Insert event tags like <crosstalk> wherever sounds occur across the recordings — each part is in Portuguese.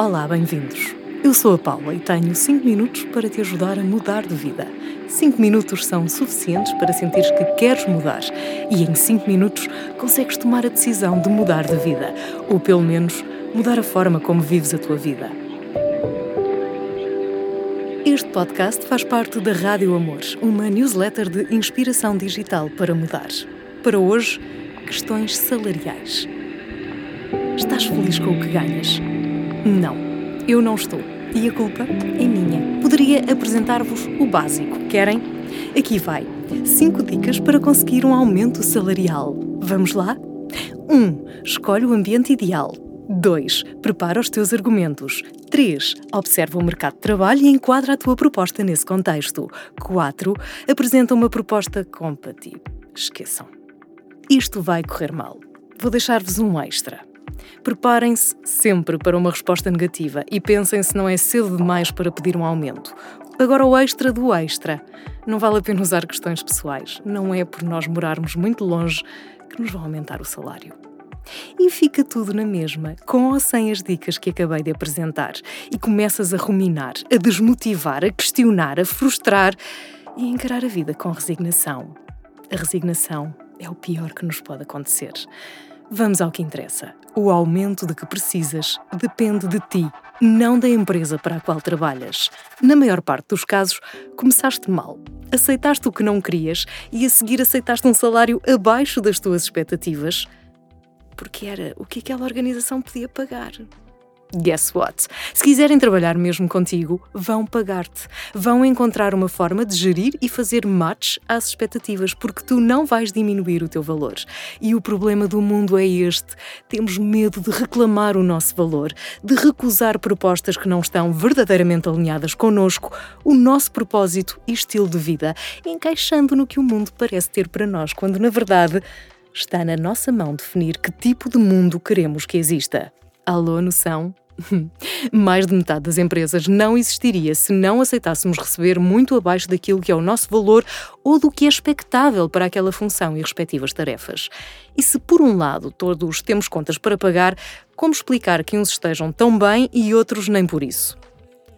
Olá, bem-vindos. Eu sou a Paula e tenho 5 minutos para te ajudar a mudar de vida. 5 minutos são suficientes para sentires que queres mudar e em 5 minutos consegues tomar a decisão de mudar de vida, ou pelo menos mudar a forma como vives a tua vida. Este podcast faz parte da Rádio Amores, uma newsletter de inspiração digital para mudar. Para hoje, questões salariais. Estás feliz com o que ganhas? Não, eu não estou. E a culpa é minha. Poderia apresentar-vos o básico. Querem? Aqui vai. 5 dicas para conseguir um aumento salarial. Vamos lá? 1. Um, escolhe o ambiente ideal. 2. Prepara os teus argumentos. 3. Observa o mercado de trabalho e enquadra a tua proposta nesse contexto. 4. Apresenta uma proposta compatível. Esqueçam. Isto vai correr mal. Vou deixar-vos um extra. Preparem-se sempre para uma resposta negativa e pensem se não é cedo demais para pedir um aumento. Agora, o extra do extra. Não vale a pena usar questões pessoais. Não é por nós morarmos muito longe que nos vão aumentar o salário. E fica tudo na mesma, com ou sem as dicas que acabei de apresentar, e começas a ruminar, a desmotivar, a questionar, a frustrar e a encarar a vida com resignação. A resignação é o pior que nos pode acontecer. Vamos ao que interessa. O aumento de que precisas depende de ti, não da empresa para a qual trabalhas. Na maior parte dos casos, começaste mal. Aceitaste o que não querias e a seguir aceitaste um salário abaixo das tuas expectativas, porque era o que aquela organização podia pagar. Guess what? Se quiserem trabalhar mesmo contigo, vão pagar-te. Vão encontrar uma forma de gerir e fazer match às expectativas, porque tu não vais diminuir o teu valor. E o problema do mundo é este: temos medo de reclamar o nosso valor, de recusar propostas que não estão verdadeiramente alinhadas connosco, o nosso propósito e estilo de vida, encaixando no que o mundo parece ter para nós, quando na verdade está na nossa mão definir que tipo de mundo queremos que exista. Alô, noção? <laughs> Mais de metade das empresas não existiria se não aceitássemos receber muito abaixo daquilo que é o nosso valor ou do que é expectável para aquela função e respectivas tarefas. E se, por um lado, todos temos contas para pagar, como explicar que uns estejam tão bem e outros nem por isso?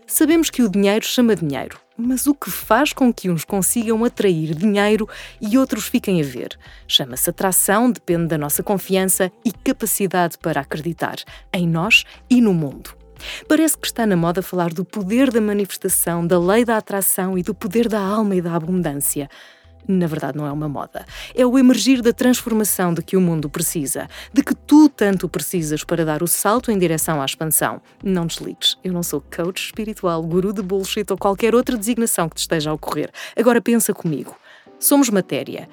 Sabemos que o dinheiro chama dinheiro, mas o que faz com que uns consigam atrair dinheiro e outros fiquem a ver? Chama-se atração, depende da nossa confiança e capacidade para acreditar em nós e no mundo. Parece que está na moda falar do poder da manifestação, da lei da atração e do poder da alma e da abundância na verdade não é uma moda. É o emergir da transformação de que o mundo precisa, de que tu tanto precisas para dar o salto em direção à expansão. Não desligues, eu não sou coach espiritual, guru de bullshit ou qualquer outra designação que te esteja a ocorrer. Agora pensa comigo. Somos matéria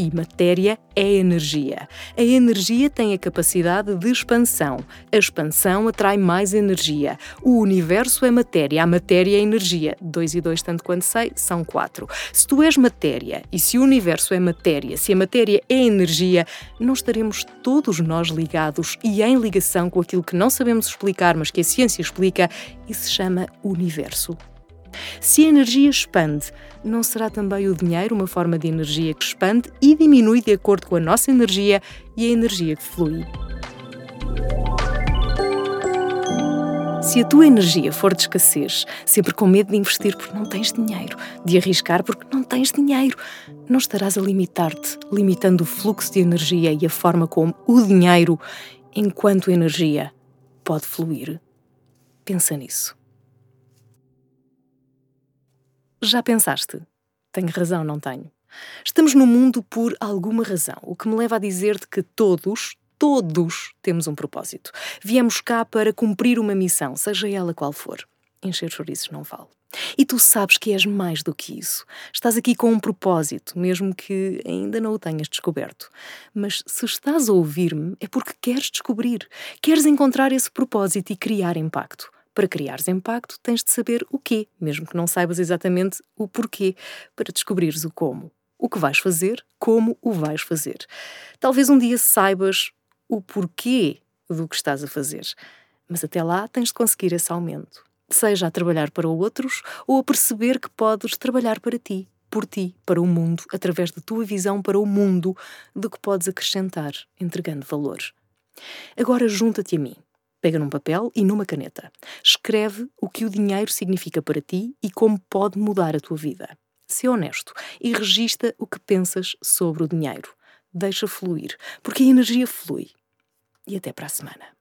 e matéria é energia. A energia tem a capacidade de expansão. A expansão atrai mais energia. O universo é matéria, a matéria é energia. Dois e dois, tanto quanto sei, são quatro. Se tu és matéria e se o universo é matéria, se a matéria é energia, não estaremos todos nós ligados e em ligação com aquilo que não sabemos explicar, mas que a ciência explica e se chama universo. Se a energia expande, não será também o dinheiro uma forma de energia que expande e diminui de acordo com a nossa energia e a energia que flui? Se a tua energia for de escassez, sempre com medo de investir porque não tens dinheiro, de arriscar porque não tens dinheiro, não estarás a limitar-te, limitando o fluxo de energia e a forma como o dinheiro, enquanto energia, pode fluir. Pensa nisso. Já pensaste? Tenho razão, não tenho? Estamos no mundo por alguma razão, o que me leva a dizer-te que todos, todos temos um propósito. Viemos cá para cumprir uma missão, seja ela qual for. Encher chouriços não vale. E tu sabes que és mais do que isso. Estás aqui com um propósito, mesmo que ainda não o tenhas descoberto. Mas se estás a ouvir-me, é porque queres descobrir, queres encontrar esse propósito e criar impacto. Para criares impacto, tens de saber o quê, mesmo que não saibas exatamente o porquê, para descobrires o como. O que vais fazer, como o vais fazer. Talvez um dia saibas o porquê do que estás a fazer, mas até lá tens de conseguir esse aumento. Seja a trabalhar para outros ou a perceber que podes trabalhar para ti, por ti, para o mundo, através da tua visão para o mundo, do que podes acrescentar, entregando valor. Agora junta-te a mim Pega num papel e numa caneta. Escreve o que o dinheiro significa para ti e como pode mudar a tua vida. Sê honesto e registra o que pensas sobre o dinheiro. Deixa fluir, porque a energia flui. E até para a semana.